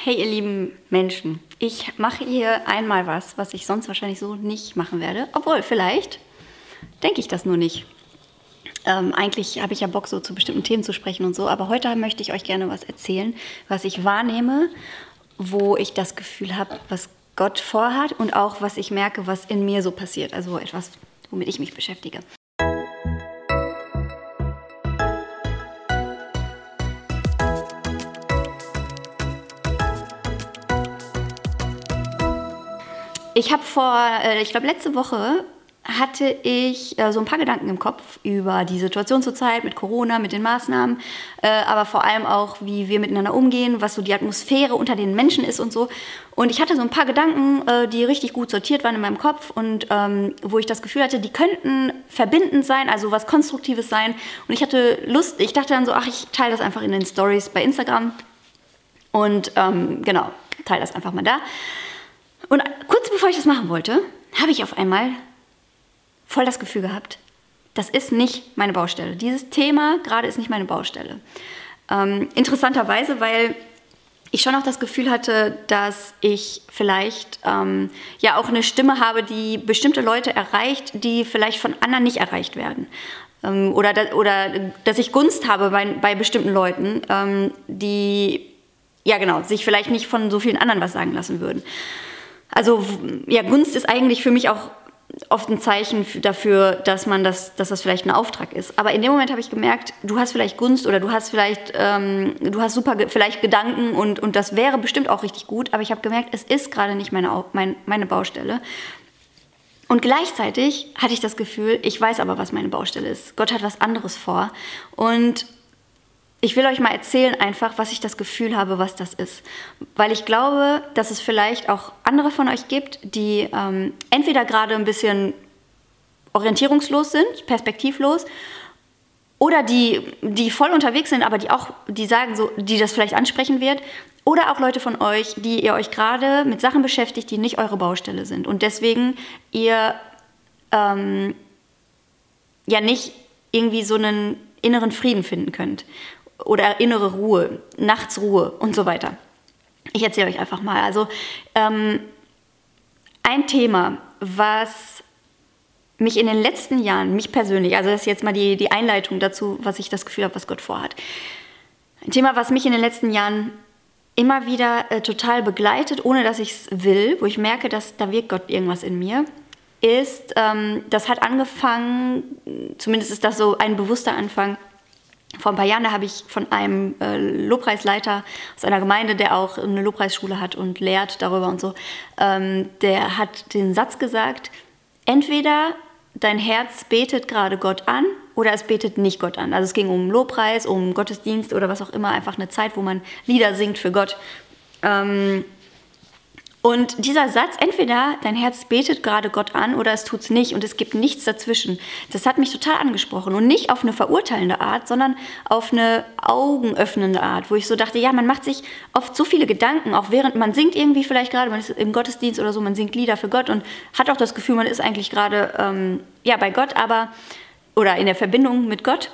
Hey ihr lieben Menschen, ich mache hier einmal was, was ich sonst wahrscheinlich so nicht machen werde. Obwohl, vielleicht denke ich das nur nicht. Ähm, eigentlich habe ich ja Bock, so zu bestimmten Themen zu sprechen und so, aber heute möchte ich euch gerne was erzählen, was ich wahrnehme, wo ich das Gefühl habe, was Gott vorhat und auch was ich merke, was in mir so passiert. Also etwas, womit ich mich beschäftige. Ich habe vor, äh, ich glaube letzte Woche hatte ich äh, so ein paar Gedanken im Kopf über die Situation zurzeit mit Corona, mit den Maßnahmen, äh, aber vor allem auch, wie wir miteinander umgehen, was so die Atmosphäre unter den Menschen ist und so. Und ich hatte so ein paar Gedanken, die richtig gut sortiert waren in meinem Kopf und ähm, wo ich das Gefühl hatte, die könnten verbindend sein, also was Konstruktives sein. Und ich hatte Lust, ich dachte dann so, ach, ich teile das einfach in den Stories bei Instagram und ähm, genau, teile das einfach mal da. Und kurz bevor ich das machen wollte, habe ich auf einmal voll das Gefühl gehabt, das ist nicht meine Baustelle. Dieses Thema gerade ist nicht meine Baustelle. Ähm, interessanterweise, weil ich schon auch das Gefühl hatte, dass ich vielleicht ähm, ja auch eine Stimme habe, die bestimmte Leute erreicht, die vielleicht von anderen nicht erreicht werden. Ähm, oder, da, oder dass ich Gunst habe bei, bei bestimmten Leuten, ähm, die ja genau, sich vielleicht nicht von so vielen anderen was sagen lassen würden. Also ja, Gunst ist eigentlich für mich auch oft ein Zeichen dafür, dass man das, dass das vielleicht ein Auftrag ist. Aber in dem Moment habe ich gemerkt, du hast vielleicht Gunst oder du hast vielleicht, ähm, du hast super vielleicht Gedanken und, und das wäre bestimmt auch richtig gut. Aber ich habe gemerkt, es ist gerade nicht meine, mein, meine Baustelle. Und gleichzeitig hatte ich das Gefühl, ich weiß aber, was meine Baustelle ist. Gott hat was anderes vor. Und ich will euch mal erzählen einfach, was ich das Gefühl habe, was das ist. Weil ich glaube, dass es vielleicht auch andere von euch gibt, die ähm, entweder gerade ein bisschen orientierungslos sind, perspektivlos, oder die, die voll unterwegs sind, aber die auch, die sagen so, die das vielleicht ansprechen wird, oder auch Leute von euch, die ihr euch gerade mit Sachen beschäftigt, die nicht eure Baustelle sind und deswegen ihr ähm, ja nicht irgendwie so einen inneren Frieden finden könnt oder innere Ruhe, Nachtsruhe und so weiter. Ich erzähle euch einfach mal. Also ähm, ein Thema, was mich in den letzten Jahren, mich persönlich, also das ist jetzt mal die, die Einleitung dazu, was ich das Gefühl habe, was Gott vorhat. Ein Thema, was mich in den letzten Jahren immer wieder äh, total begleitet, ohne dass ich es will, wo ich merke, dass da wirkt Gott irgendwas in mir, ist, ähm, das hat angefangen, zumindest ist das so ein bewusster Anfang, vor ein paar Jahren, habe ich von einem äh, Lobpreisleiter aus einer Gemeinde, der auch eine Lobpreisschule hat und lehrt darüber und so, ähm, der hat den Satz gesagt, entweder dein Herz betet gerade Gott an oder es betet nicht Gott an. Also es ging um Lobpreis, um Gottesdienst oder was auch immer, einfach eine Zeit, wo man Lieder singt für Gott. Ähm, und dieser Satz, entweder dein Herz betet gerade Gott an oder es tut es nicht und es gibt nichts dazwischen, das hat mich total angesprochen. Und nicht auf eine verurteilende Art, sondern auf eine augenöffnende Art, wo ich so dachte, ja, man macht sich oft so viele Gedanken, auch während man singt irgendwie vielleicht gerade, man ist im Gottesdienst oder so, man singt Lieder für Gott und hat auch das Gefühl, man ist eigentlich gerade ähm, ja, bei Gott, aber oder in der Verbindung mit Gott.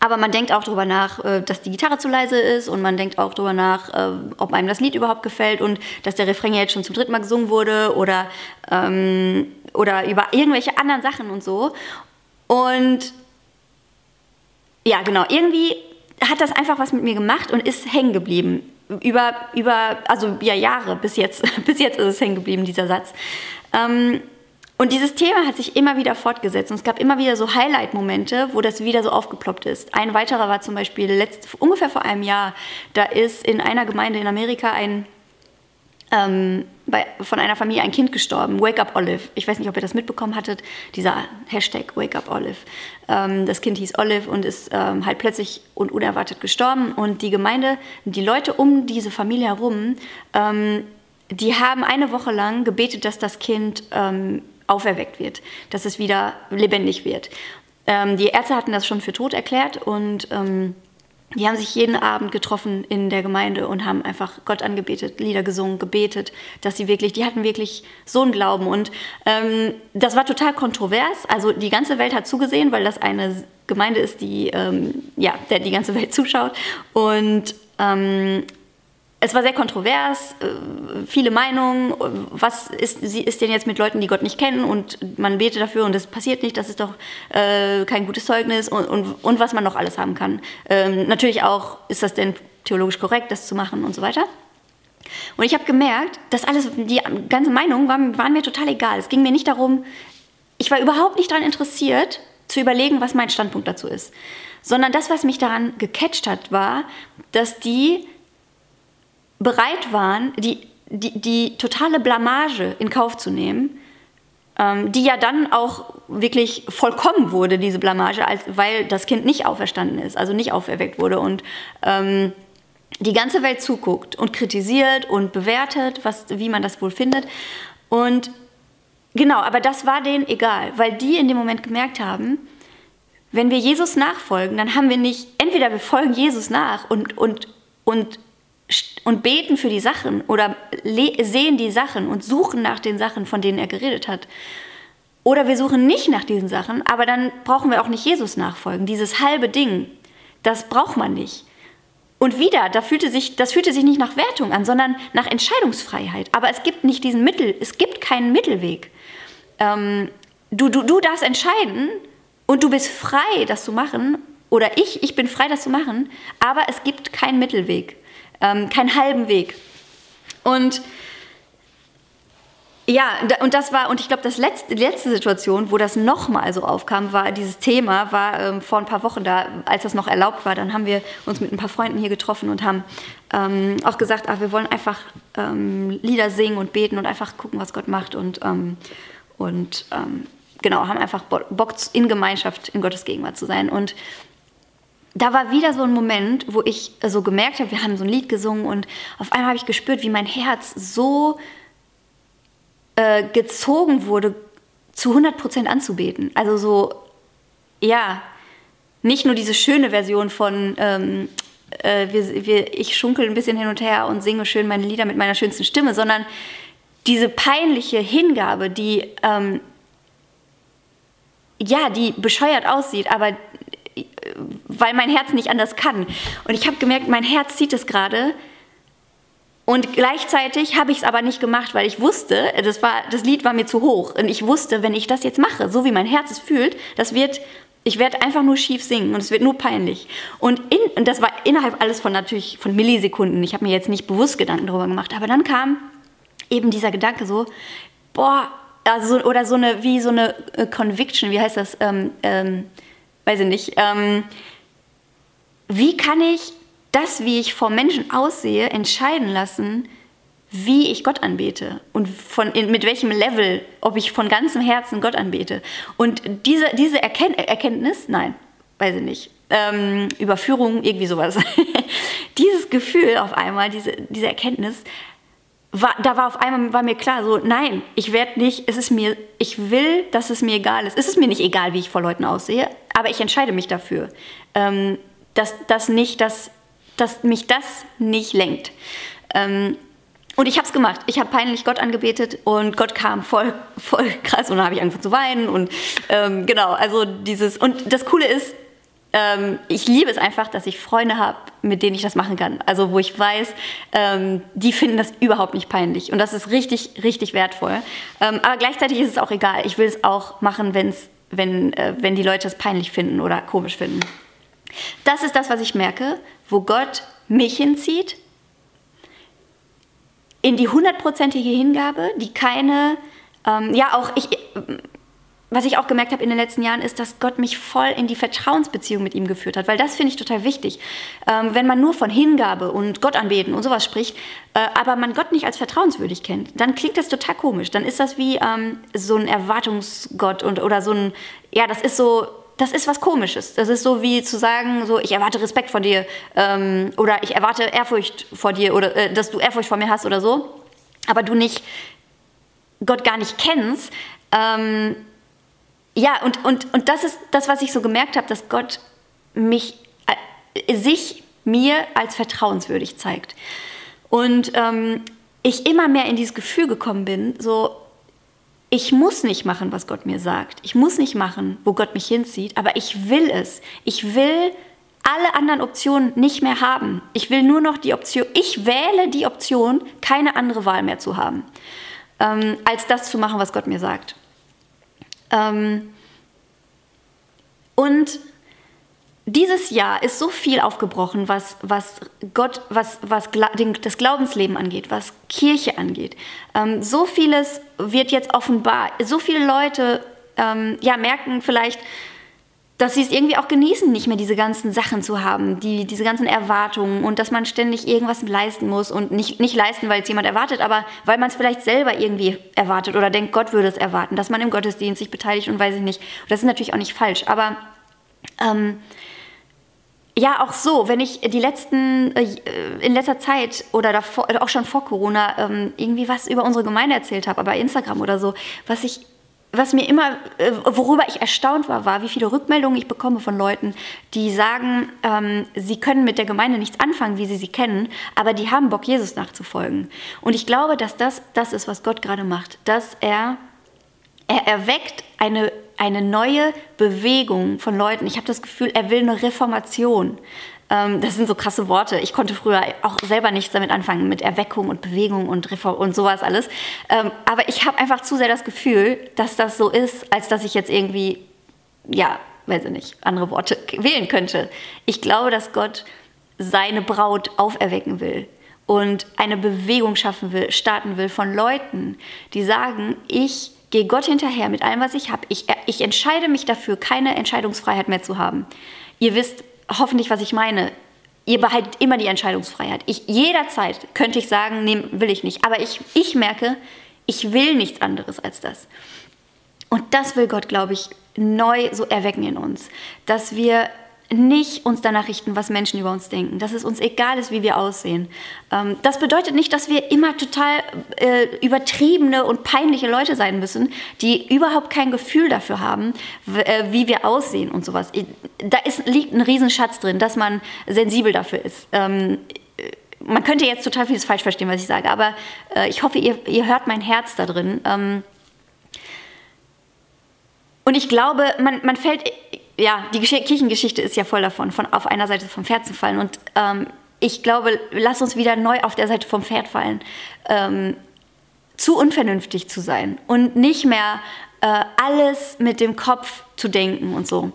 Aber man denkt auch darüber nach, äh, dass die Gitarre zu leise ist und man denkt auch darüber nach, äh, ob einem das Lied überhaupt gefällt und dass der Refrain jetzt schon zum dritten Mal gesungen wurde oder, ähm, oder über irgendwelche anderen Sachen und so. Und ja, genau, irgendwie hat das einfach was mit mir gemacht und ist hängen geblieben. Über, über also ja, Jahre bis jetzt, bis jetzt ist es hängen geblieben, dieser Satz. Ähm, und dieses Thema hat sich immer wieder fortgesetzt und es gab immer wieder so Highlight-Momente, wo das wieder so aufgeploppt ist. Ein weiterer war zum Beispiel letzt, ungefähr vor einem Jahr. Da ist in einer Gemeinde in Amerika ein, ähm, bei, von einer Familie ein Kind gestorben, Wake Up Olive. Ich weiß nicht, ob ihr das mitbekommen hattet, dieser Hashtag Wake Up Olive. Ähm, das Kind hieß Olive und ist ähm, halt plötzlich und unerwartet gestorben. Und die Gemeinde, die Leute um diese Familie herum, ähm, die haben eine Woche lang gebetet, dass das Kind ähm, auferweckt wird, dass es wieder lebendig wird. Ähm, die Ärzte hatten das schon für tot erklärt und ähm, die haben sich jeden Abend getroffen in der Gemeinde und haben einfach Gott angebetet, Lieder gesungen, gebetet, dass sie wirklich, die hatten wirklich so einen Glauben. Und ähm, das war total kontrovers. Also die ganze Welt hat zugesehen, weil das eine Gemeinde ist, die, ähm, ja, der die ganze Welt zuschaut. Und ähm, es war sehr kontrovers, äh, viele Meinungen. Was ist, ist denn jetzt mit Leuten, die Gott nicht kennen und man betet dafür und es passiert nicht, das ist doch äh, kein gutes Zeugnis und, und, und, was man noch alles haben kann. Ähm, natürlich auch, ist das denn theologisch korrekt, das zu machen und so weiter. Und ich habe gemerkt, dass alles, die ganze Meinung waren, waren mir total egal. Es ging mir nicht darum, ich war überhaupt nicht daran interessiert, zu überlegen, was mein Standpunkt dazu ist. Sondern das, was mich daran gecatcht hat, war, dass die bereit waren, die, die, die totale Blamage in Kauf zu nehmen, ähm, die ja dann auch wirklich vollkommen wurde, diese Blamage, als, weil das Kind nicht auferstanden ist, also nicht auferweckt wurde und ähm, die ganze Welt zuguckt und kritisiert und bewertet, was, wie man das wohl findet. Und genau, aber das war denen egal, weil die in dem Moment gemerkt haben, wenn wir Jesus nachfolgen, dann haben wir nicht, entweder wir folgen Jesus nach und, und, und und beten für die Sachen oder sehen die Sachen und suchen nach den Sachen, von denen er geredet hat. Oder wir suchen nicht nach diesen Sachen, aber dann brauchen wir auch nicht Jesus nachfolgen. Dieses halbe Ding, das braucht man nicht. Und wieder, da fühlte sich, das fühlte sich nicht nach Wertung an, sondern nach Entscheidungsfreiheit. Aber es gibt nicht diesen Mittel, es gibt keinen Mittelweg. Ähm, du, du, du darfst entscheiden und du bist frei, das zu machen. Oder ich, ich bin frei, das zu machen. Aber es gibt keinen Mittelweg ähm, keinen halben Weg. Und ja, und das war, und ich glaube, letzte, die letzte Situation, wo das nochmal so aufkam, war dieses Thema, war ähm, vor ein paar Wochen da, als das noch erlaubt war, dann haben wir uns mit ein paar Freunden hier getroffen und haben ähm, auch gesagt, ach, wir wollen einfach ähm, Lieder singen und beten und einfach gucken, was Gott macht und, ähm, und ähm, genau, haben einfach Bock in Gemeinschaft, in Gottes Gegenwart zu sein. Und da war wieder so ein Moment, wo ich so gemerkt habe, wir haben so ein Lied gesungen und auf einmal habe ich gespürt, wie mein Herz so äh, gezogen wurde, zu 100 Prozent anzubeten. Also so, ja, nicht nur diese schöne Version von, ähm, äh, wir, wir, ich schunkel ein bisschen hin und her und singe schön meine Lieder mit meiner schönsten Stimme, sondern diese peinliche Hingabe, die, ähm, ja, die bescheuert aussieht, aber weil mein Herz nicht anders kann. Und ich habe gemerkt, mein Herz zieht es gerade. Und gleichzeitig habe ich es aber nicht gemacht, weil ich wusste, das, war, das Lied war mir zu hoch. Und ich wusste, wenn ich das jetzt mache, so wie mein Herz es fühlt, das wird, ich werde einfach nur schief singen und es wird nur peinlich. Und, in, und das war innerhalb alles von natürlich von Millisekunden. Ich habe mir jetzt nicht bewusst Gedanken darüber gemacht. Aber dann kam eben dieser Gedanke so, boah, also, oder so eine, wie so eine äh, Conviction, wie heißt das? Ähm, ähm, weiß ich nicht, ähm, wie kann ich das, wie ich vor Menschen aussehe, entscheiden lassen, wie ich Gott anbete und von, in, mit welchem Level, ob ich von ganzem Herzen Gott anbete. Und diese, diese Erkenn Erkenntnis, nein, weiß ich nicht, ähm, Überführung, irgendwie sowas. Dieses Gefühl auf einmal, diese, diese Erkenntnis, war, da war auf einmal war mir klar, so nein, ich werde nicht, es ist mir, ich will, dass es mir egal ist. Es ist mir nicht egal, wie ich vor Leuten aussehe, aber ich entscheide mich dafür, ähm, dass, dass, nicht, dass, dass mich das nicht lenkt. Ähm, und ich habe es gemacht. Ich habe peinlich Gott angebetet und Gott kam voll, voll krass und dann habe ich angefangen zu weinen und ähm, genau, also dieses und das Coole ist, ähm, ich liebe es einfach, dass ich Freunde habe, mit denen ich das machen kann. Also wo ich weiß, ähm, die finden das überhaupt nicht peinlich. Und das ist richtig, richtig wertvoll. Ähm, aber gleichzeitig ist es auch egal. Ich will es auch machen, wenn's, wenn, äh, wenn die Leute es peinlich finden oder komisch finden. Das ist das, was ich merke, wo Gott mich hinzieht. In die hundertprozentige Hingabe, die keine, ähm, ja auch ich was ich auch gemerkt habe in den letzten Jahren, ist, dass Gott mich voll in die Vertrauensbeziehung mit ihm geführt hat, weil das finde ich total wichtig. Ähm, wenn man nur von Hingabe und Gott anbeten und sowas spricht, äh, aber man Gott nicht als vertrauenswürdig kennt, dann klingt das total komisch. Dann ist das wie ähm, so ein Erwartungsgott und, oder so ein, ja, das ist so, das ist was Komisches. Das ist so wie zu sagen, so ich erwarte Respekt von dir ähm, oder ich erwarte Ehrfurcht vor dir oder äh, dass du Ehrfurcht vor mir hast oder so, aber du nicht Gott gar nicht kennst. Ähm, ja, und, und, und das ist das, was ich so gemerkt habe, dass Gott mich, äh, sich mir als vertrauenswürdig zeigt. Und ähm, ich immer mehr in dieses Gefühl gekommen bin, so, ich muss nicht machen, was Gott mir sagt. Ich muss nicht machen, wo Gott mich hinzieht, aber ich will es. Ich will alle anderen Optionen nicht mehr haben. Ich will nur noch die Option, ich wähle die Option, keine andere Wahl mehr zu haben, ähm, als das zu machen, was Gott mir sagt. Ähm, und dieses Jahr ist so viel aufgebrochen, was, was Gott, was, was das Glaubensleben angeht, was Kirche angeht. Ähm, so vieles wird jetzt offenbar. So viele Leute ähm, ja, merken vielleicht, dass sie es irgendwie auch genießen, nicht mehr diese ganzen Sachen zu haben, die, diese ganzen Erwartungen und dass man ständig irgendwas leisten muss und nicht, nicht leisten, weil es jemand erwartet, aber weil man es vielleicht selber irgendwie erwartet oder denkt, Gott würde es erwarten, dass man im Gottesdienst sich beteiligt und weiß ich nicht. das ist natürlich auch nicht falsch, aber ähm, ja, auch so, wenn ich die letzten, äh, in letzter Zeit oder davor, auch schon vor Corona ähm, irgendwie was über unsere Gemeinde erzählt habe, bei Instagram oder so, was ich, was mir immer, äh, worüber ich erstaunt war, war, wie viele Rückmeldungen ich bekomme von Leuten, die sagen, ähm, sie können mit der Gemeinde nichts anfangen, wie sie sie kennen, aber die haben Bock, Jesus nachzufolgen. Und ich glaube, dass das das ist, was Gott gerade macht, dass er, er erweckt eine eine neue Bewegung von Leuten. Ich habe das Gefühl, er will eine Reformation. Ähm, das sind so krasse Worte. Ich konnte früher auch selber nichts damit anfangen, mit Erweckung und Bewegung und Reform und sowas alles. Ähm, aber ich habe einfach zu sehr das Gefühl, dass das so ist, als dass ich jetzt irgendwie, ja, weiß ich nicht, andere Worte wählen könnte. Ich glaube, dass Gott seine Braut auferwecken will und eine Bewegung schaffen will, starten will von Leuten, die sagen, ich gehe Gott hinterher mit allem, was ich habe. Ich, ich entscheide mich dafür, keine Entscheidungsfreiheit mehr zu haben. Ihr wisst hoffentlich, was ich meine. Ihr behaltet immer die Entscheidungsfreiheit. Ich, jederzeit könnte ich sagen, nee, will ich nicht. Aber ich, ich merke, ich will nichts anderes als das. Und das will Gott, glaube ich, neu so erwecken in uns. Dass wir nicht uns danach richten, was Menschen über uns denken, dass es uns egal ist, wie wir aussehen. Ähm, das bedeutet nicht, dass wir immer total äh, übertriebene und peinliche Leute sein müssen, die überhaupt kein Gefühl dafür haben, äh, wie wir aussehen und sowas. Da ist, liegt ein Riesenschatz drin, dass man sensibel dafür ist. Ähm, man könnte jetzt total vieles falsch verstehen, was ich sage, aber äh, ich hoffe, ihr, ihr, hört mein Herz da drin. Ähm, und ich glaube, man, man fällt ja, die Kirchengeschichte ist ja voll davon, von auf einer Seite vom Pferd zu fallen. Und ähm, ich glaube, lass uns wieder neu auf der Seite vom Pferd fallen. Ähm, zu unvernünftig zu sein und nicht mehr äh, alles mit dem Kopf zu denken und so.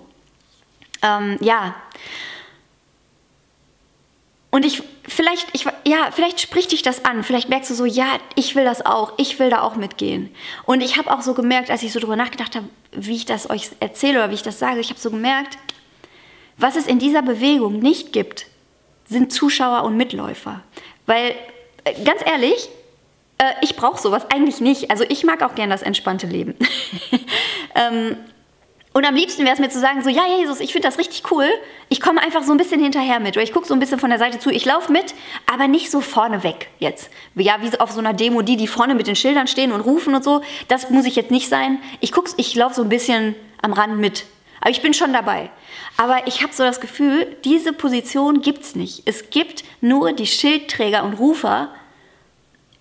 Ähm, ja. Und ich, vielleicht, ich, ja, vielleicht spricht dich das an. Vielleicht merkst du so, ja, ich will das auch. Ich will da auch mitgehen. Und ich habe auch so gemerkt, als ich so drüber nachgedacht habe, wie ich das euch erzähle oder wie ich das sage, ich habe so gemerkt, was es in dieser Bewegung nicht gibt, sind Zuschauer und Mitläufer. Weil, äh, ganz ehrlich, äh, ich brauche sowas eigentlich nicht. Also ich mag auch gern das entspannte Leben. ähm, und am liebsten wäre es mir zu sagen, so, ja, Jesus, ich finde das richtig cool. Ich komme einfach so ein bisschen hinterher mit. Oder ich gucke so ein bisschen von der Seite zu. Ich laufe mit, aber nicht so vorne weg jetzt. Ja, wie auf so einer Demo, die, die vorne mit den Schildern stehen und rufen und so. Das muss ich jetzt nicht sein. Ich, guck's, ich laufe so ein bisschen am Rand mit. Aber ich bin schon dabei. Aber ich habe so das Gefühl, diese Position gibt es nicht. Es gibt nur die Schildträger und Rufer.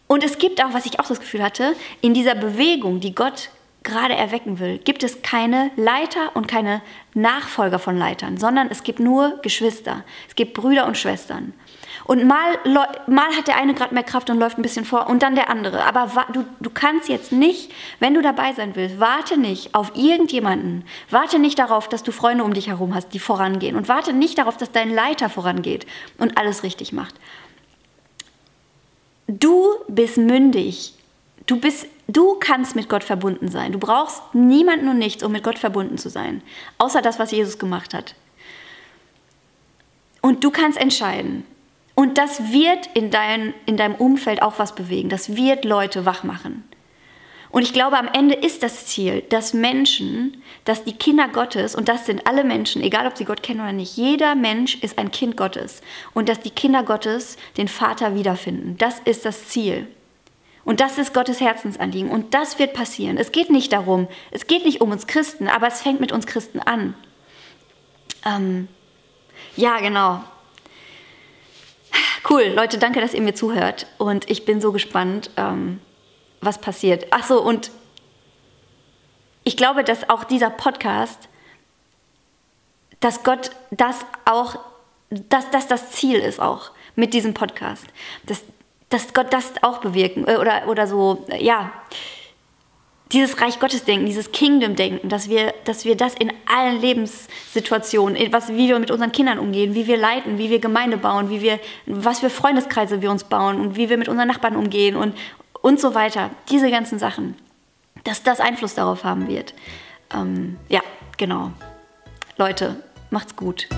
Und es gibt auch, was ich auch das Gefühl hatte, in dieser Bewegung, die Gott gerade erwecken will, gibt es keine Leiter und keine Nachfolger von Leitern, sondern es gibt nur Geschwister. Es gibt Brüder und Schwestern. Und mal, mal hat der eine gerade mehr Kraft und läuft ein bisschen vor und dann der andere. Aber du, du kannst jetzt nicht, wenn du dabei sein willst, warte nicht auf irgendjemanden. Warte nicht darauf, dass du Freunde um dich herum hast, die vorangehen. Und warte nicht darauf, dass dein Leiter vorangeht und alles richtig macht. Du bist mündig. Du bist Du kannst mit Gott verbunden sein. Du brauchst niemanden und nichts, um mit Gott verbunden zu sein, außer das, was Jesus gemacht hat. Und du kannst entscheiden. Und das wird in, dein, in deinem Umfeld auch was bewegen. Das wird Leute wach machen. Und ich glaube, am Ende ist das Ziel, dass Menschen, dass die Kinder Gottes, und das sind alle Menschen, egal ob sie Gott kennen oder nicht, jeder Mensch ist ein Kind Gottes. Und dass die Kinder Gottes den Vater wiederfinden. Das ist das Ziel. Und das ist Gottes Herzensanliegen. Und das wird passieren. Es geht nicht darum, es geht nicht um uns Christen, aber es fängt mit uns Christen an. Ähm, ja, genau. Cool, Leute, danke, dass ihr mir zuhört. Und ich bin so gespannt, ähm, was passiert. Ach so, und ich glaube, dass auch dieser Podcast, dass Gott das auch dass das das Ziel ist auch mit diesem Podcast. Dass, dass Gott das auch bewirken äh, oder, oder so, äh, ja, dieses Reich Gottes Denken, dieses Kingdom Denken, dass wir, dass wir das in allen Lebenssituationen, was, wie wir mit unseren Kindern umgehen, wie wir leiten, wie wir Gemeinde bauen, wie wir, was für Freundeskreise wir uns bauen und wie wir mit unseren Nachbarn umgehen und, und so weiter. Diese ganzen Sachen, dass das Einfluss darauf haben wird. Ähm, ja, genau. Leute, macht's gut.